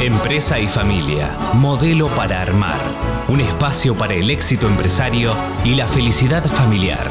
Empresa y familia, modelo para armar, un espacio para el éxito empresario y la felicidad familiar.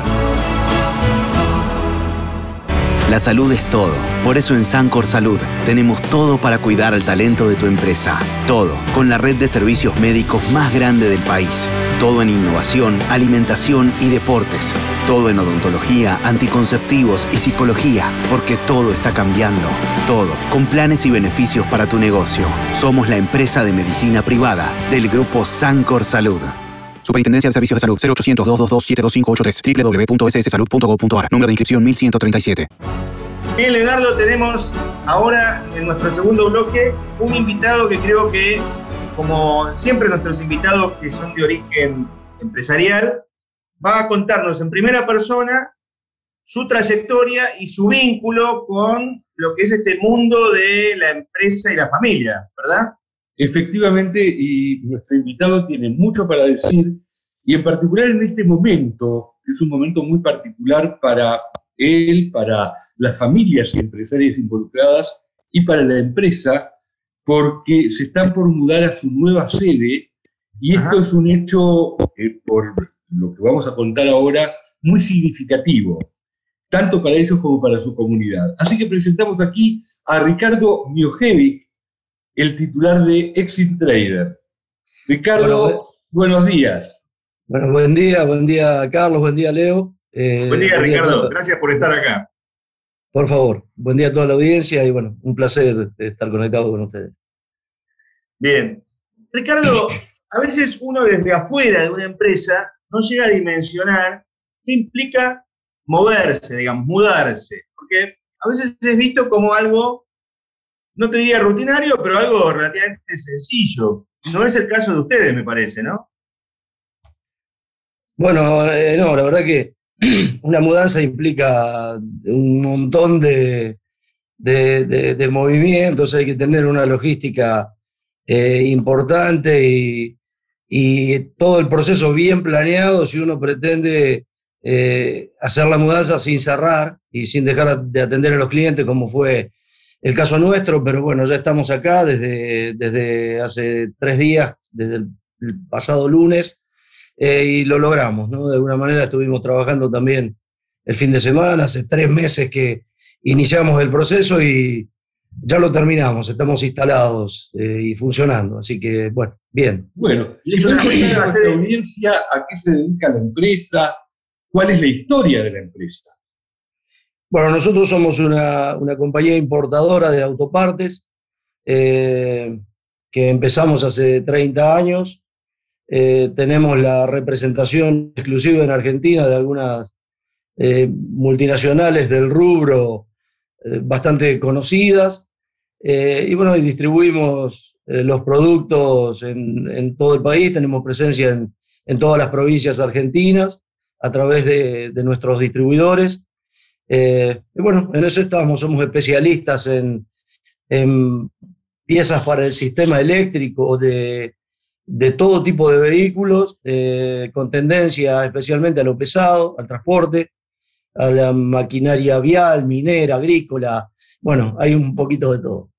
La salud es todo. Por eso en Sancor Salud tenemos todo para cuidar al talento de tu empresa. Todo, con la red de servicios médicos más grande del país. Todo en innovación, alimentación y deportes. Todo en odontología, anticonceptivos y psicología, porque todo está cambiando. Todo, con planes y beneficios para tu negocio. Somos la empresa de medicina privada del grupo Sancor Salud. Superintendencia de Servicios de Salud 0800 222 72583 www.sssalud.gov.ar Número de inscripción 1137. Bien, Leonardo, tenemos ahora en nuestro segundo bloque un invitado que creo que, como siempre nuestros invitados que son de origen empresarial, va a contarnos en primera persona su trayectoria y su vínculo con lo que es este mundo de la empresa y la familia, ¿verdad? Efectivamente, y nuestro invitado tiene mucho para decir, y en particular en este momento, es un momento muy particular para él, para las familias y empresarias involucradas y para la empresa, porque se están por mudar a su nueva sede y esto es un hecho, eh, por lo que vamos a contar ahora, muy significativo, tanto para ellos como para su comunidad. Así que presentamos aquí a Ricardo Miojevic, el titular de Exit Trader. Ricardo, buenos días. Bueno, buen día, buen día Carlos, buen día Leo. Eh, buen día Ricardo, gracias por estar acá. Por favor, buen día a toda la audiencia y bueno, un placer estar conectado con ustedes. Bien. Ricardo, a veces uno desde afuera de una empresa no llega a dimensionar qué implica moverse, digamos, mudarse, porque a veces es visto como algo no te diría rutinario, pero algo relativamente sencillo. No es el caso de ustedes, me parece, ¿no? Bueno, eh, no, la verdad que una mudanza implica un montón de, de, movimientos, hay que tener una logística eh, importante y, todo el proceso bien planeado si uno pretende eh, hacer la mudanza sin cerrar y sin dejar de atender a los clientes como fue el caso nuestro, pero bueno, ya estamos acá desde, desde hace tres días, desde el, pasado lunes, eh, y lo logramos, ¿no? De alguna manera estuvimos trabajando también el fin de semana, hace tres meses que iniciamos el proceso y ya lo terminamos, estamos instalados eh, y funcionando, así que bueno, bien. Bueno, ¿y la audiencia a qué se dedica la empresa? ¿Cuál es la historia de la empresa? Bueno, nosotros somos una, compañía importadora de autopartes eh, que empezamos hace 30 años. Eh, tenemos la representación exclusiva en Argentina de algunas eh, multinacionales del rubro bastante conocidas. Y bueno, distribuimos los productos en, todo el país. Tenemos presencia en, todas las provincias argentinas a través de nuestros distribuidores. Eh, y bueno, en eso estamos, somos especialistas en, piezas para el sistema eléctrico de, todo tipo de vehículos, eh, con tendencia especialmente a lo pesado, al transporte, a la maquinaria vial, minera, agrícola. Bueno, hay un poquito de todo.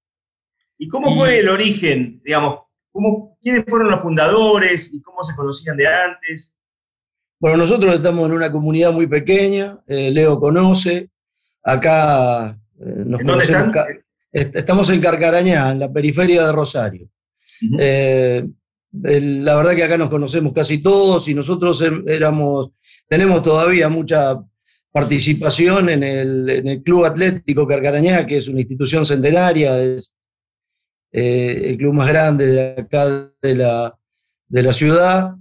¿Y cómo fue el origen, digamos, cómo, quiénes fueron los fundadores y cómo se conocían de antes? Bueno, nosotros estamos en una comunidad muy pequeña, eh, Leo conoce, acá eh, nos ¿Dónde están? estamos en Carcarañá, en la periferia de Rosario. Eh, la verdad que acá nos conocemos casi todos y nosotros em, éramos, tenemos todavía mucha participación en el, Club Atlético Carcarañá, que es una institución centenaria, es el club más grande de acá de la, de la ciudad.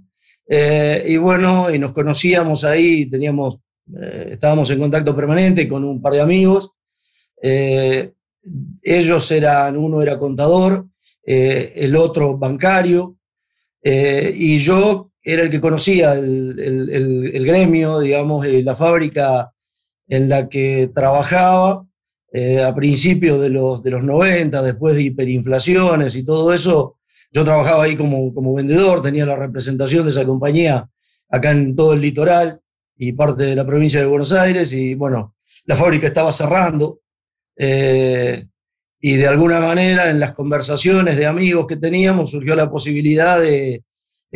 Eh, y bueno, y nos conocíamos ahí, teníamos, eh, estábamos en contacto permanente con un par de amigos. Eh, ellos eran, uno era contador, el otro bancario, y yo era el que conocía el, el, gremio, digamos, la fábrica en la que trabajaba a principios de los, de los 90, después de hiperinflaciones y todo eso, yo trabajaba ahí como, como vendedor, tenía la representación de esa compañía acá en todo el litoral y parte de la provincia de Buenos Aires y bueno, la fábrica estaba cerrando. Eh, y de alguna manera en las conversaciones de amigos que teníamos surgió la posibilidad de,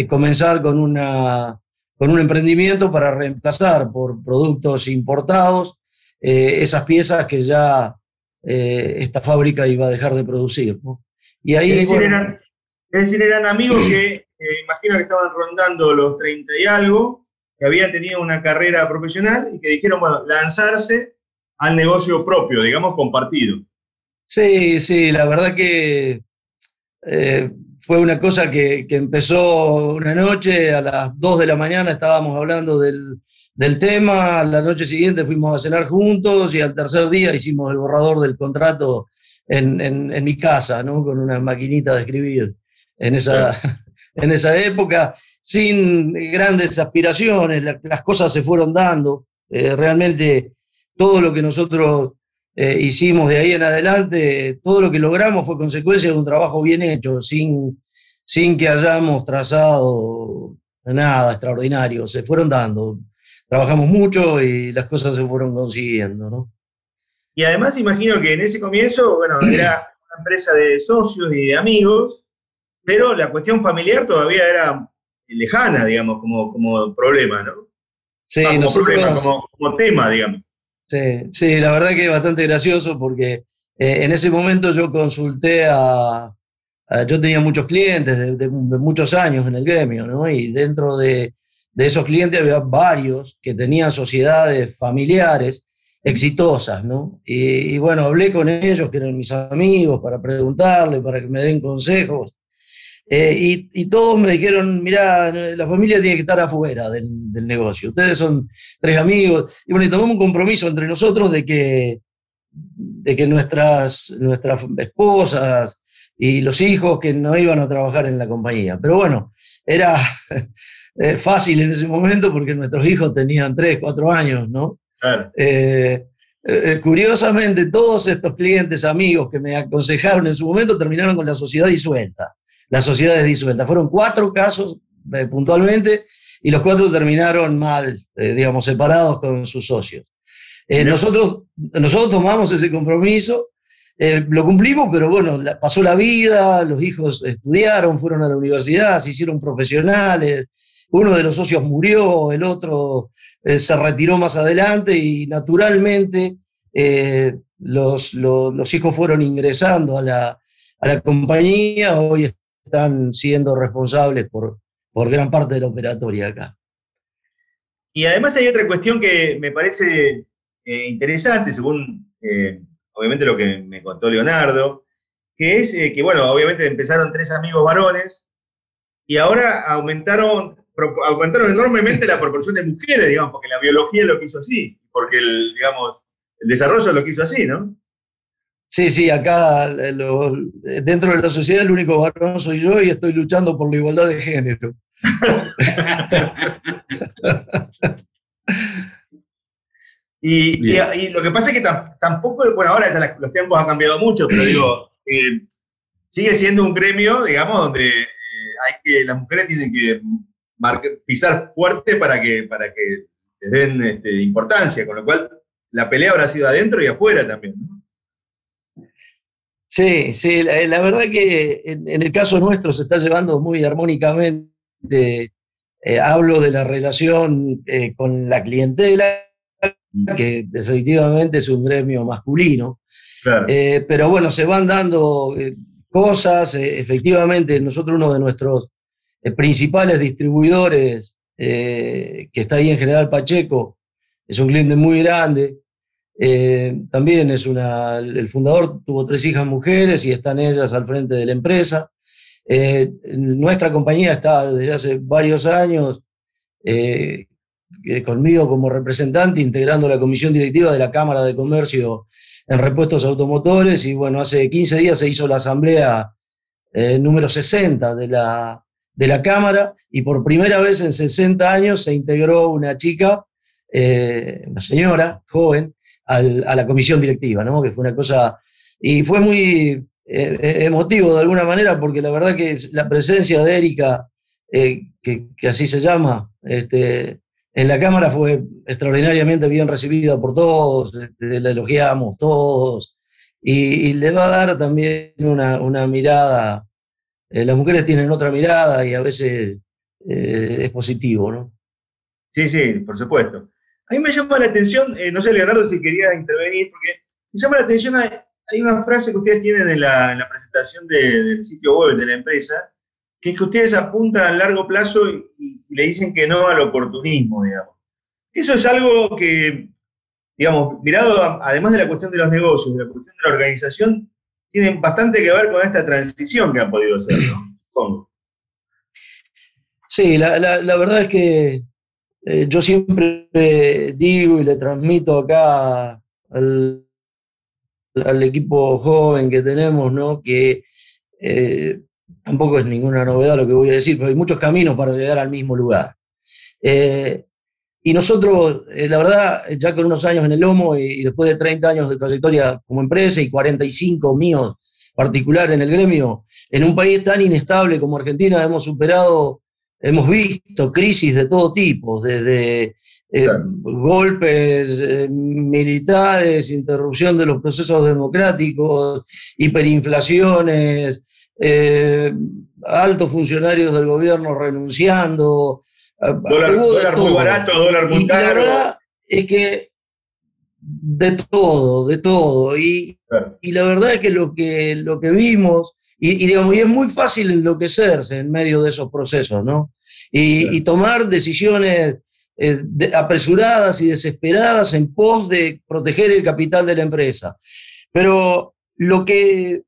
comenzar con, una, con un emprendimiento para reemplazar por productos importados eh, esas piezas que ya eh, esta fábrica iba a dejar de producir. Y ahí, es, decir, eran, amigos que imagino que estaban rondando los 30 y algo, que habían tenido una carrera profesional y que dijeron, bueno, lanzarse al negocio propio, digamos, compartido. Sí, sí, la verdad que eh, fue una cosa que, empezó una noche, a las 2 de la mañana estábamos hablando del, tema, la noche siguiente fuimos a cenar juntos y al tercer día hicimos el borrador del contrato en, mi casa, ¿no? Con una maquinita de escribir en esa, en esa época, sin grandes aspiraciones, las cosas se fueron dando. Eh, realmente todo lo que nosotros eh, hicimos de ahí en adelante, todo lo que logramos fue consecuencia de un trabajo bien hecho, sin, sin que hayamos trazado nada extraordinario, se fueron dando. Trabajamos mucho y las cosas se fueron consiguiendo, ¿no? Y además imagino que en ese comienzo, bueno, era una empresa de socios y de amigos, pero la cuestión familiar todavía era lejana, digamos, como, como problema, ¿no? Sí, como problema, como, como tema, digamos. Sí, sí, la verdad que es bastante gracioso porque eh, en ese momento yo consulté a, yo tenía muchos clientes de, muchos años en el gremio, ¿no? Y dentro de, esos clientes había varios que tenían sociedades familiares exitosas, ¿no? Y, y, bueno, hablé con ellos, que eran mis amigos, para preguntarle, para que me den consejos. Eh, y, todos me dijeron, mira, la familia tiene que estar afuera del, negocio. Ustedes son tres amigos. Y bueno, y tomamos un compromiso entre nosotros de que, de que nuestras, nuestras esposas y los hijos que no iban a trabajar en la compañía. Pero bueno, era eh, fácil en ese momento porque nuestros hijos tenían tres, cuatro años, ¿no? Eh, curiosamente, todos estos clientes, amigos que me aconsejaron en su momento terminaron con la sociedad disuelta las sociedades disueltas. Fueron cuatro casos eh, puntualmente y los cuatro terminaron mal, eh, digamos, separados con sus socios. Eh, nosotros, nosotros tomamos ese compromiso, lo cumplimos, pero bueno, pasó la vida, los hijos estudiaron, fueron a la universidad, se hicieron profesionales, uno de los socios murió, el otro se retiró más adelante y naturalmente los, los, hijos fueron ingresando a la, a la compañía, hoy están siendo responsables por, por gran parte de la operatoria acá. Y además hay otra cuestión que me parece eh, interesante, según eh, obviamente lo que me contó Leonardo, que es eh, que, bueno, obviamente empezaron tres amigos varones y ahora aumentaron, aumentaron enormemente la proporción de mujeres, digamos, porque la biología lo quiso así, porque el, digamos, el desarrollo lo quiso así, ¿no? Sí, sí, acá eh, dentro de la sociedad el único varón soy yo y estoy luchando por la igualdad de género. y, lo que pasa es que tampoco, bueno, ahora los tiempos han cambiado mucho, pero digo, eh, sigue siendo un gremio, digamos, donde eh, hay que, las mujeres tienen que pisar fuerte para que, para que les den este, importancia, con lo cual la pelea habrá sido adentro y afuera también, ¿no? Sí, sí, la, verdad que en, el caso nuestro se está llevando muy armónicamente. Eh, hablo de la relación eh, con la clientela, que definitivamente es un gremio masculino. Eh, pero bueno, se van dando cosas. efectivamente, nosotros uno de nuestros principales distribuidores, que está ahí en General Pacheco, es un cliente muy grande. Eh, también es una, el fundador tuvo tres hijas mujeres y están ellas al frente de la empresa. Eh, nuestra compañía está desde hace varios años eh, conmigo como representante, integrando la comisión directiva de la Cámara de Comercio en repuestos automotores y bueno, hace 15 días se hizo la asamblea número 60 de la, de la Cámara y por primera vez en 60 años se integró una chica, una señora joven, a la comisión directiva, ¿no? Que fue una cosa. Y fue muy eh, eh, emotivo de alguna manera, porque la verdad que la presencia de Erika, eh, que, así se llama, este, en la Cámara fue extraordinariamente bien recibida por todos, este, la elogiamos todos. y, le va a dar también una, mirada. Eh, las mujeres tienen otra mirada y a veces es positivo, ¿no? Sí, sí, por supuesto. A mí me llama la atención, no sé, Leonardo, si quería intervenir, porque me llama la atención, hay una frase que ustedes tienen en la, presentación del sitio web de la empresa, que es que ustedes apuntan a largo plazo y, le dicen que no al oportunismo, digamos. Eso es algo que, digamos, mirado además de la cuestión de los negocios, de la cuestión de la organización, tiene bastante que ver con esta transición que han podido hacer, ¿no? Sí, la, verdad es que eh, yo siempre digo y le transmito acá al, equipo joven que tenemos, ¿no? Que eh, tampoco es ninguna novedad lo que voy a decir, pero hay muchos caminos para llegar al mismo lugar. Eh, y nosotros, la verdad, ya con unos años en el lomo y, después de 30 años de trayectoria como empresa y 45 míos particular en el gremio, en un país tan inestable como Argentina hemos superado, hemos visto crisis de todo tipo, desde eh, golpes eh, militares, interrupción de los procesos democráticos, hiperinflaciones, eh, altos funcionarios del gobierno renunciando. Dólar, muy barato, dólar muy caro. la verdad es que de todo, de todo. Y, y, la verdad es que lo que, lo que vimos, y, digamos, y es muy fácil enloquecerse en medio de esos procesos, ¿no? Y, y tomar decisiones eh, apresuradas y desesperadas en pos de proteger el capital de la empresa. Pero lo que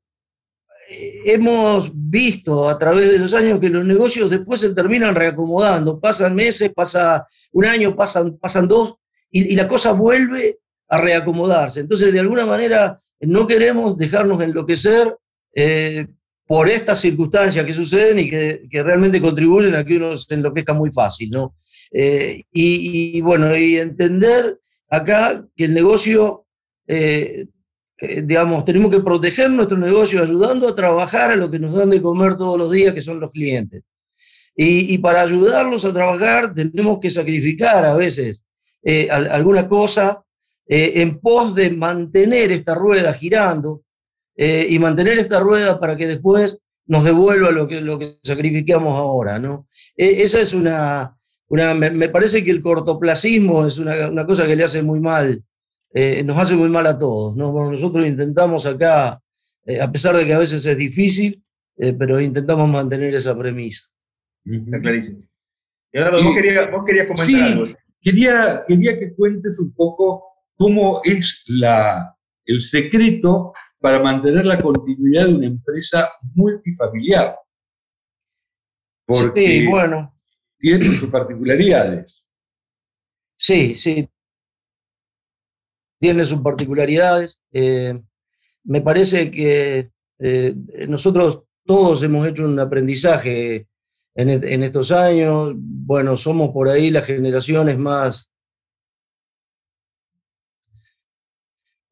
eh, hemos visto a través de los años que los negocios después se terminan reacomodando, pasan meses, pasa un año, pasan, pasan dos, y, la cosa vuelve a reacomodarse. Entonces, de alguna manera, no queremos dejarnos enloquecer eh, por estas circunstancias que suceden y que, realmente contribuyen a que uno se enloquezca muy fácil, ¿no? Eh, y, bueno, y entender acá que el negocio, eh, eh, digamos, tenemos que proteger nuestro negocio ayudando a trabajar a lo que nos dan de comer todos los días, que son los clientes. Y, para ayudarlos a trabajar tenemos que sacrificar a veces alguna cosa en pos de mantener esta rueda girando y mantener esta rueda para que después nos devuelva lo que, lo que sacrificamos ahora, ¿no? esa es una, me, parece que el cortoplacismo es una, cosa que le hace muy mal, eh, nos hace muy mal a todos. ¿no? nosotros intentamos acá, eh, a pesar de que a veces es difícil, eh, pero intentamos mantener esa premisa. Está clarísimo. Y ahora vos, querías, comentar sí, algo. Quería, quería que cuentes un poco cómo es la, el secreto para mantener la continuidad de una empresa multifamiliar. Porque, sí, bueno tienen sus particularidades. Sí, sí. Tiene sus particularidades. Eh, me parece que eh, nosotros todos hemos hecho un aprendizaje en, en, estos años. Bueno, somos por ahí las generaciones más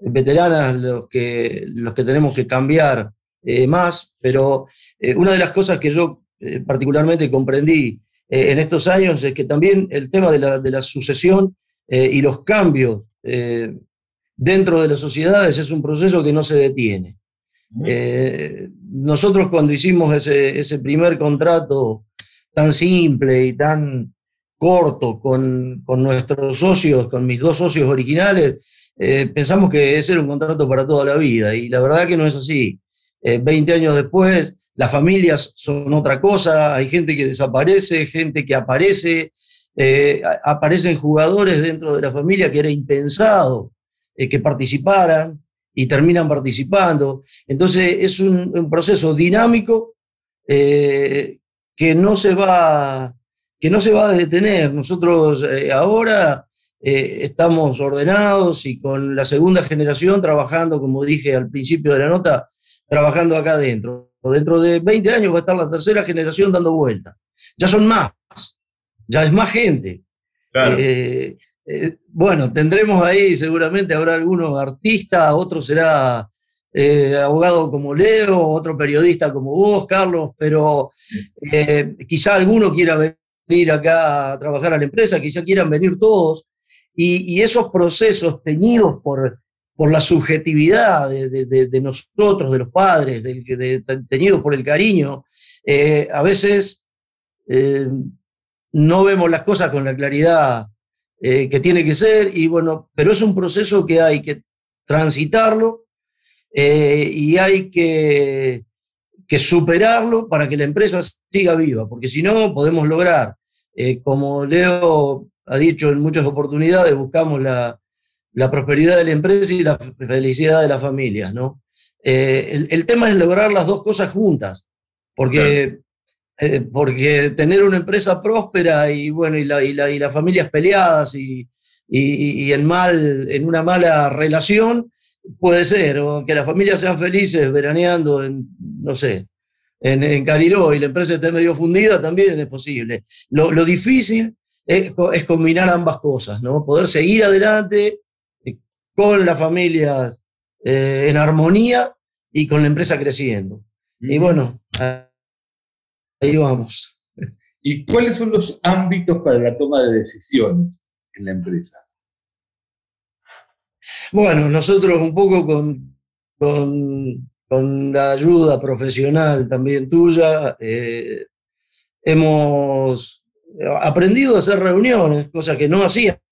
veteranas los que, los que tenemos que cambiar eh, más, pero una de las cosas que yo particularmente comprendí eh, en estos años es que también el tema de la, sucesión eh, y los cambios eh, dentro de las sociedades es un proceso que no se detiene. nosotros cuando hicimos ese, primer contrato tan simple y tan corto con, nuestros socios, con mis dos socios originales, pensamos que ese era un contrato para toda la vida y la verdad que no es así. Veinte años después, las familias son otra cosa, hay gente que desaparece, gente que aparece, eh, aparecen jugadores dentro de la familia que era impensado eh, que participaran y terminan participando. Entonces es un, proceso dinámico eh, que, no se va, que no se va a detener. Nosotros ahora estamos ordenados y con la segunda generación trabajando, como dije al principio de la nota, trabajando acá adentro dentro de 20 años va a estar la tercera generación dando vuelta. Ya son más, ya es más gente. Eh, eh, bueno, tendremos ahí seguramente habrá algunos artistas, otro será eh, abogado como Leo, otro periodista como vos, Carlos, pero quizá alguno quiera venir acá a trabajar a la empresa, quizá quieran venir todos, y, esos procesos teñidos por, por la subjetividad de, nosotros, de los padres, del, tenido por el cariño, eh, a veces eh, no vemos las cosas con la claridad eh, que tiene que ser, y bueno, pero es un proceso que hay que transitarlo y hay que, que, superarlo para que la empresa siga viva, porque si no podemos lograr, como Leo ha dicho en muchas oportunidades, buscamos la, la prosperidad de la empresa y la felicidad de las familias, ¿no? Eh, el, tema es lograr las dos cosas juntas, porque, eh, porque tener una empresa próspera y, bueno, y, la, y, y las familias peleadas y, en, mal, en una mala relación puede ser, o que las familias sean felices veraneando en, no sé, en, en Cariló y la empresa esté medio fundida, también es posible. Lo, lo difícil es, es, combinar ambas cosas, ¿no? Poder seguir adelante con la familia eh, en armonía y con la empresa creciendo. Y bueno, ahí vamos. ¿Y cuáles son los ámbitos para la toma de decisiones en la empresa? Bueno, nosotros un poco con, con, la ayuda profesional también tuya, eh, hemos aprendido a hacer reuniones, cosa que no hacíamos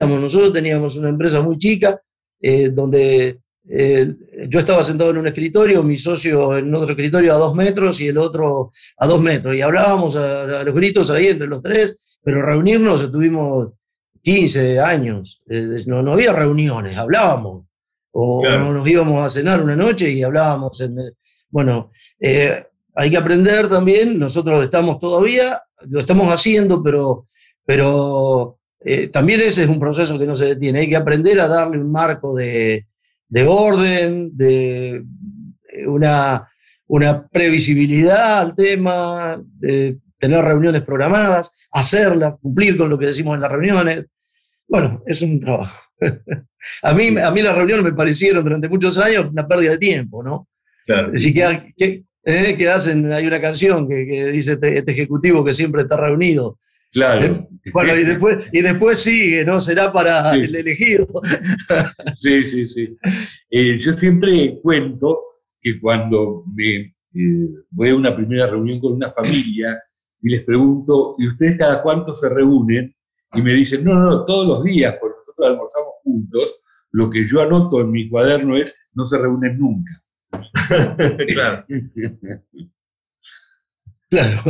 nosotros teníamos una empresa muy chica, eh, donde eh, yo estaba sentado en un escritorio, mi socio en otro escritorio a dos metros y el otro a dos metros, y hablábamos a, los gritos ahí entre los tres, pero reunirnos tuvimos 15 años, eh, no, no, había reuniones, hablábamos, o nos íbamos a cenar una noche y hablábamos. En, bueno, hay que aprender también, nosotros estamos todavía, lo estamos haciendo, pero, pero eh, también ese es un proceso que no se detiene. Hay que aprender a darle un marco de, orden, de eh, una, una, previsibilidad al tema, de tener reuniones programadas, hacerlas, cumplir con lo que decimos en las reuniones. Bueno, es un trabajo. a, mí, a mí las reuniones me parecieron durante muchos años una pérdida de tiempo, ¿no? Claro. Es decir, que, que, hacen, hay una canción que, que dice este, este, ejecutivo que siempre está reunido Claro. Bueno, y después, y después sigue, ¿no? Será para el elegido. Sí, sí, sí. Eh, yo siempre cuento que cuando me eh, voy a una primera reunión con una familia y les pregunto, ¿y ustedes cada cuánto se reúnen? Y me dicen, no, no, no, todos los días, porque nosotros almorzamos juntos. Lo que yo anoto en mi cuaderno es, no se reúnen nunca. Claro. claro.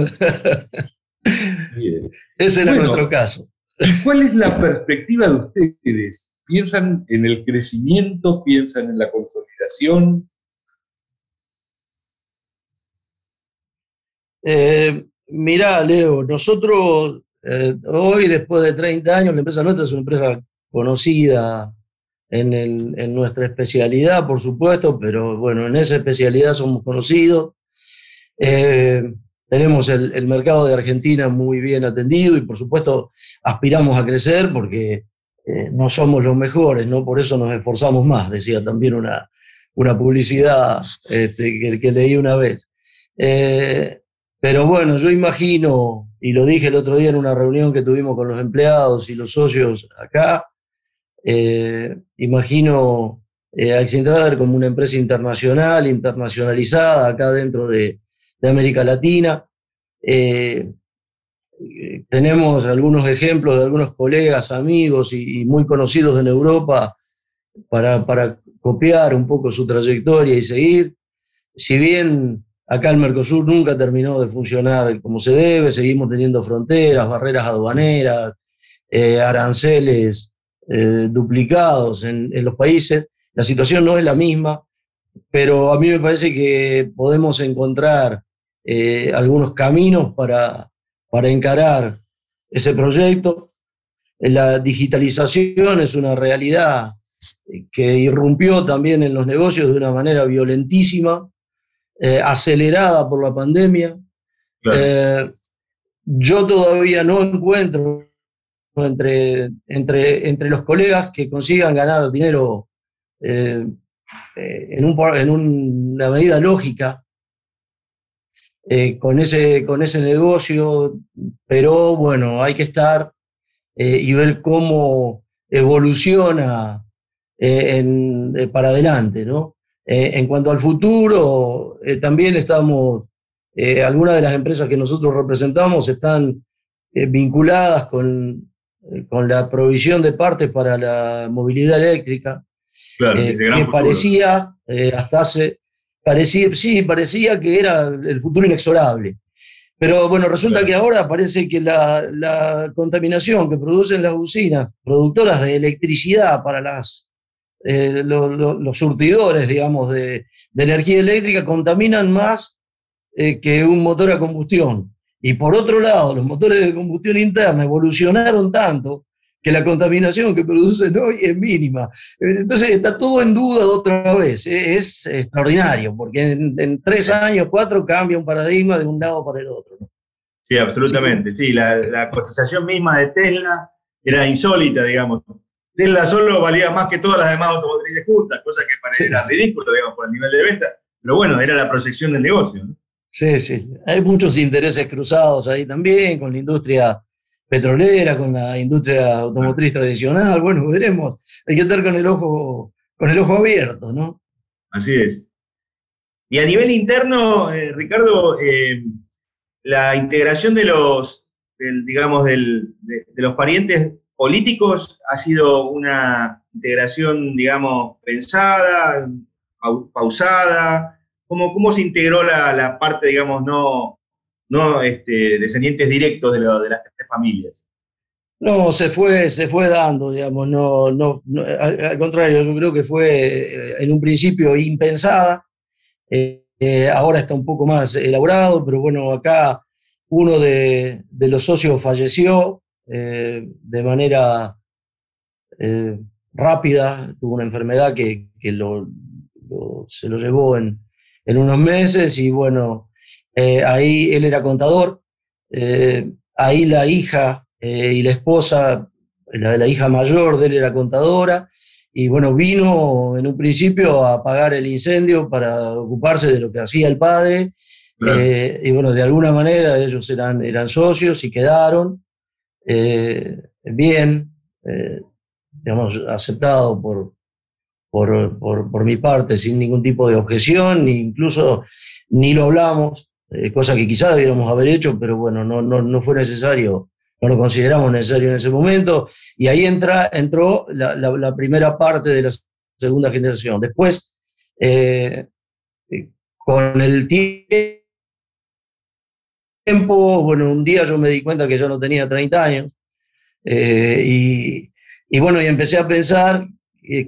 Ese era nuestro caso. ¿Cuál es la perspectiva de ustedes? ¿Piensan en el crecimiento? ¿Piensan en la consolidación? Eh, mirá, Leo, nosotros eh, hoy, después de 30 años, la empresa nuestra es una empresa conocida en, nuestra especialidad, por supuesto, pero bueno, en esa especialidad somos conocidos. Eh, tenemos el, mercado de Argentina muy bien atendido y por supuesto aspiramos a crecer porque eh, no somos los mejores, ¿no? Por eso nos esforzamos más, decía también una, una publicidad este, que, leí una vez. Eh, pero bueno, yo imagino, y lo dije el otro día en una reunión que tuvimos con los empleados y los socios acá, eh, imagino Accentrader como una empresa internacional, internacionalizada acá dentro de, América Latina. Eh, tenemos algunos ejemplos de algunos colegas, amigos y, muy conocidos en Europa para, para, copiar un poco su trayectoria y seguir. Si bien acá el Mercosur nunca terminó de funcionar como se debe, seguimos teniendo fronteras, barreras aduaneras, eh, aranceles eh, duplicados en, en los países, la situación no es la misma, pero a mí me parece que podemos encontrar eh, algunos caminos para, para encarar ese proyecto. La digitalización es una realidad que irrumpió también en los negocios de una manera violentísima, eh, acelerada por la pandemia. Eh, yo todavía no encuentro entre, entre, entre los colegas que consigan ganar dinero en, un, en, una medida lógica eh, con, ese, con ese negocio, pero bueno, hay que estar eh, y ver cómo evoluciona para adelante, ¿no? en cuanto al futuro, también estamos, algunas de las empresas que nosotros representamos están vinculadas con, con la provisión de partes para la movilidad eléctrica, que parecía, hasta hace, parecía, sí, parecía que era el futuro inexorable. Pero bueno, resulta que ahora parece que la, contaminación que producen las usinas productoras de electricidad para las, eh, los surtidores, digamos, de, energía eléctrica contaminan más eh, que un motor a combustión. Y por otro lado, los motores de combustión interna evolucionaron tanto que la contaminación que producen hoy es mínima. Entonces está todo en duda otra vez. Es, extraordinario, porque en, tres años, cuatro, cambia un paradigma de un lado para el otro. Sí, absolutamente. Sí, la, cotización misma de Tesla era insólita, digamos. Tesla solo valía más que todas las demás automotrices juntas, cosa que parecía ridículo, digamos, por el nivel de venta. Pero bueno, era la proyección del negocio. Sí, sí. Hay muchos intereses cruzados ahí también con la industria petrolera, con la industria automotriz tradicional, bueno, veremos. Hay que estar con el ojo, con el ojo abierto, ¿no? Así es. Y a nivel interno, eh, Ricardo, eh, la integración de los, digamos, de, los parientes políticos ha sido una integración, digamos, pensada, pausada. ¿Cómo, cómo se integró la, la parte, digamos, no, no este, descendientes directos de, las tres familias. No, se fue, se fue dando, digamos, no, no, al, contrario, yo creo que fue eh, en un principio impensada, eh, eh, ahora está un poco más elaborado, pero bueno, acá uno de, los socios falleció de manera rápida, tuvo una enfermedad que, se lo llevó en, en unos meses y bueno, eh, ahí él era contador, eh, ahí la hija eh, y la esposa, la, la hija mayor de él era contadora, y bueno, vino en un principio a apagar el incendio para ocuparse de lo que hacía el padre, y bueno, de alguna manera ellos eran, eran socios y quedaron bien, digamos, aceptado por, por, por, por, mi parte sin ningún tipo de objeción, ni incluso ni lo hablamos, eh, cosa que quizás debiéramos haber hecho, pero bueno, no, no, no, fue necesario, no lo consideramos necesario en ese momento, y ahí entra, entró la, la, primera parte de la segunda generación. Después, eh, con el tiempo, bueno, un día yo me di cuenta que yo no tenía 30 años, eh, y, y, bueno, y empecé a pensar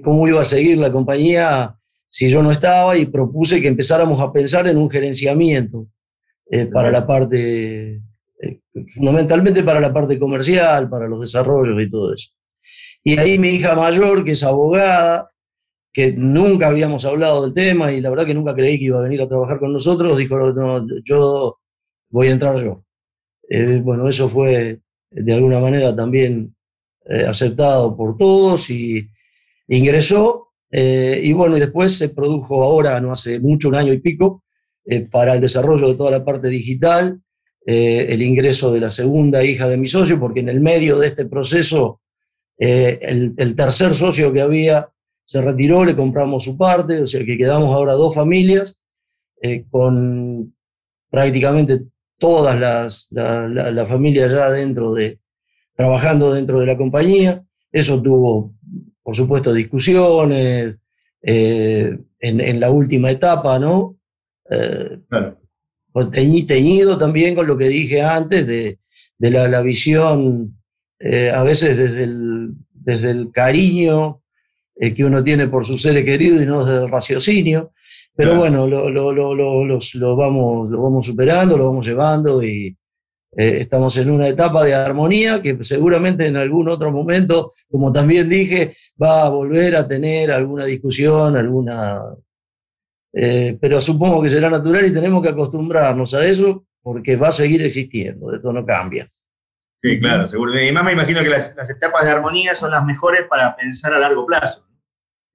cómo iba a seguir la compañía si yo no estaba y propuse que empezáramos a pensar en un gerenciamiento eh, para la parte, eh, fundamentalmente para la parte comercial, para los desarrollos y todo eso. Y ahí mi hija mayor, que es abogada, que nunca habíamos hablado del tema y la verdad que nunca creí que iba a venir a trabajar con nosotros, dijo, no, yo voy a entrar yo. Eh, bueno, eso fue de alguna manera también aceptado por todos y ingresó. y bueno, y después se produjo ahora, no hace mucho, un año y pico, eh, para el desarrollo de toda la parte digital, eh, el ingreso de la segunda hija de mi socio, porque en el medio de este proceso eh, el, tercer socio que había se retiró, le compramos su parte, o sea que quedamos ahora dos familias con prácticamente todas las la, familia ya dentro de, trabajando dentro de la compañía. Eso tuvo, por supuesto, discusiones en, en, la última etapa, ¿no? Eh, teñido también con lo que dije antes de, la, visión, eh, a veces desde el, desde el cariño eh, que uno tiene por su seres querido y no desde el raciocinio. Pero bueno, lo, lo, lo, vamos, lo vamos superando, lo vamos llevando y estamos en una etapa de armonía que seguramente en algún otro momento, como también dije, va a volver a tener alguna discusión, alguna eh, pero supongo que será natural y tenemos que acostumbrarnos a eso porque va a seguir existiendo, esto no cambia. Sí, claro, seguro. Y más me imagino que las, etapas de armonía son las mejores para pensar a largo plazo.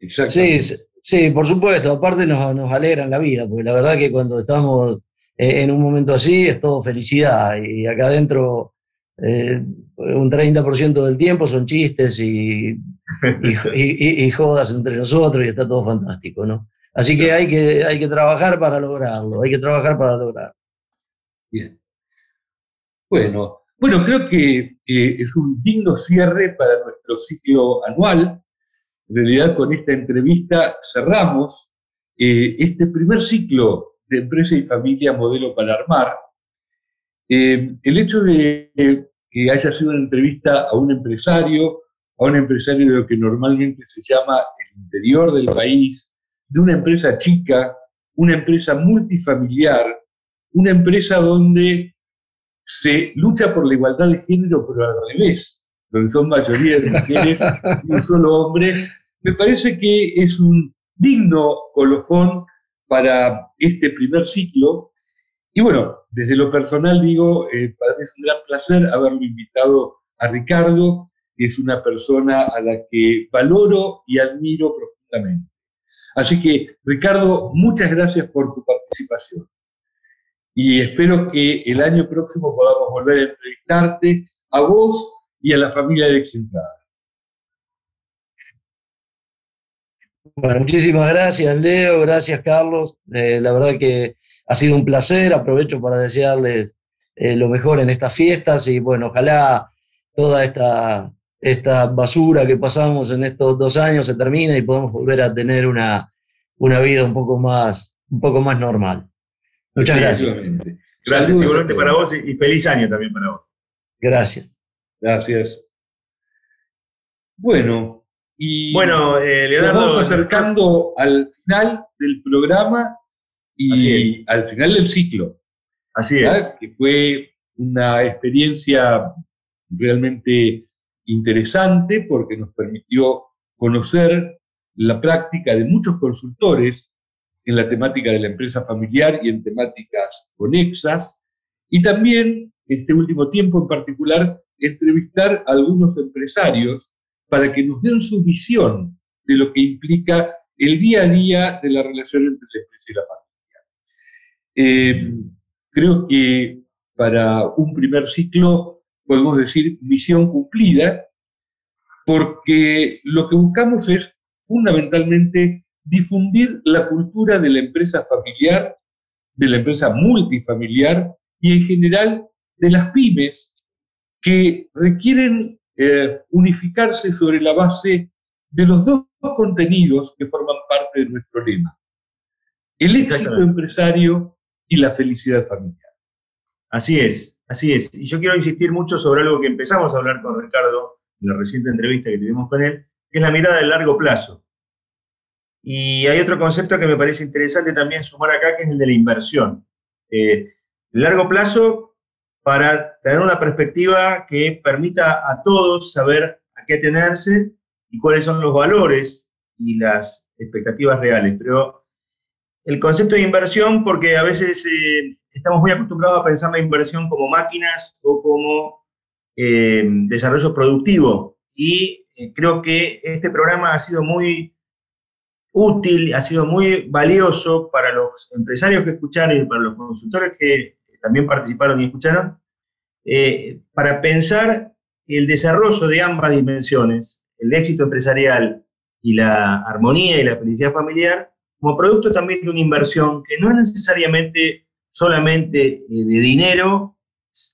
Sí, sí, por supuesto, aparte nos, nos alegran la vida, porque la verdad que cuando estamos en un momento así es todo felicidad y acá adentro eh, un 30% del tiempo son chistes y, y, jodas entre nosotros y está todo fantástico, ¿no? Así que hay que, hay que trabajar para lograrlo, hay que trabajar para lograrlo. Bien. Bueno, bueno, creo que es un digno cierre para nuestro ciclo anual. En realidad, con esta entrevista cerramos eh, este primer ciclo de Empresa y Familia Modelo para Armar. Eh, el hecho de que haya sido una entrevista a un empresario, a un empresario de lo que normalmente se llama el interior del país, de una empresa chica, una empresa multifamiliar, una empresa donde se lucha por la igualdad de género, pero al revés, donde son mayoría de mujeres y un solo hombre, me parece que es un digno colofón para este primer ciclo. Y bueno, desde lo personal digo, eh, para mí es un gran placer haberlo invitado a Ricardo, que es una persona a la que valoro y admiro profundamente. Así que, Ricardo, muchas gracias por tu participación y espero que el año próximo podamos volver a entrevistarte a vos y a la familia de Exentrada. Bueno, muchísimas gracias, Leo, gracias, Carlos. Eh, la verdad que ha sido un placer. Aprovecho para desearles eh, lo mejor en estas fiestas y bueno, ojalá toda esta, esta basura que pasamos en estos dos años se termine y podamos volver a tener una, una vida un poco más, un poco más normal. Muchas gracias. Gracias, igualmente para vos y feliz año también para vos. Gracias. Gracias. Bueno, y bueno, eh, Leonardo, nos vamos acercando al final del programa y al final del ciclo. Así es. Que fue una experiencia realmente interesante porque nos permitió conocer la práctica de muchos consultores en la temática de la empresa familiar y en temáticas conexas, y también, este último tiempo en particular, entrevistar a algunos empresarios para que nos den su visión de lo que implica el día a día de la relación entre la empresa y la familia. Eh, creo que para un primer ciclo podemos decir misión cumplida, porque lo que buscamos es fundamentalmente difundir la cultura de la empresa familiar, de la empresa multifamiliar y en general de las pymes que requieren eh, unificarse sobre la base de los dos contenidos que forman parte de nuestro lema. El éxito empresario y la felicidad familiar. Así es, así es. Y yo quiero insistir mucho sobre algo que empezamos a hablar con Ricardo en la reciente entrevista que tuvimos con él, que es la mirada del largo plazo. Y hay otro concepto que me parece interesante también sumar acá, que es el de la inversión. Eh, largo plazo para tener una perspectiva que permita a todos saber a qué tenerse y cuáles son los valores y las expectativas reales. Pero el concepto de inversión, porque a veces eh, estamos muy acostumbrados a pensar la inversión como máquinas o como eh, desarrollo productivo. Y eh, creo que este programa ha sido muy útil, ha sido muy valioso para los empresarios que escucharon y para los consultores que también participaron y escucharon, eh, para pensar el desarrollo de ambas dimensiones, el éxito empresarial y la armonía y la felicidad familiar, como producto también de una inversión que no es necesariamente solamente eh, de dinero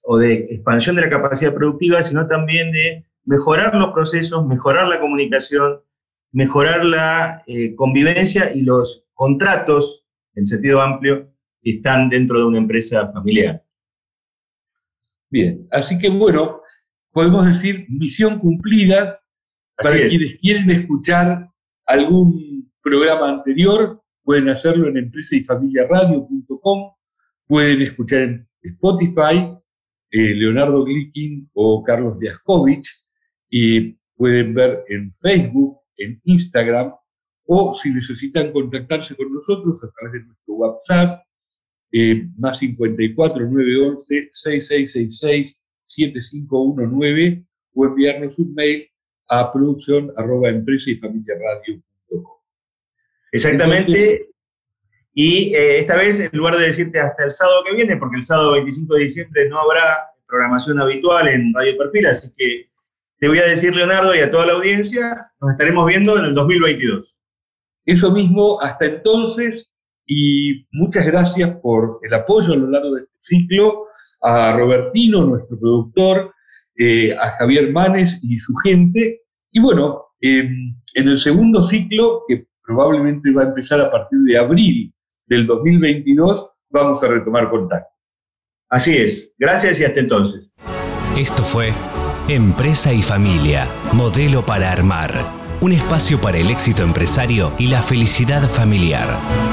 o de expansión de la capacidad productiva, sino también de mejorar los procesos, mejorar la comunicación, mejorar la eh, convivencia y los contratos, en sentido amplio, que están dentro de una empresa familiar. Bien, así que bueno, podemos decir misión cumplida. Para quienes quieren escuchar algún programa anterior, pueden hacerlo en empresa y familia radio.com, pueden escuchar en Spotify, eh, Leonardo Glickin o Carlos Diaskovich, y pueden ver en Facebook en Instagram o si necesitan contactarse con nosotros a través de nuestro WhatsApp, eh, más 54 911 6666 7519 o enviarnos un mail a producción arroba empresa y familia Exactamente. y eh, esta vez, en lugar de decirte hasta el sábado que viene, porque el sábado 25 de diciembre no habrá programación habitual en Radio Perfil, así que te voy a decir, Leonardo, y a toda la audiencia, nos estaremos viendo en el 2022. Eso mismo, hasta entonces, y muchas gracias por el apoyo a lo largo de este ciclo, a Robertino, nuestro productor, eh, a Javier Manes y su gente. Y bueno, em, en el segundo ciclo, que probablemente va a empezar a partir de abril del 2022, vamos a retomar contacto. Así es. Gracias y hasta entonces. Esto fue Empresa y Familia, modelo para armar. Un espacio para el éxito empresario y la felicidad familiar.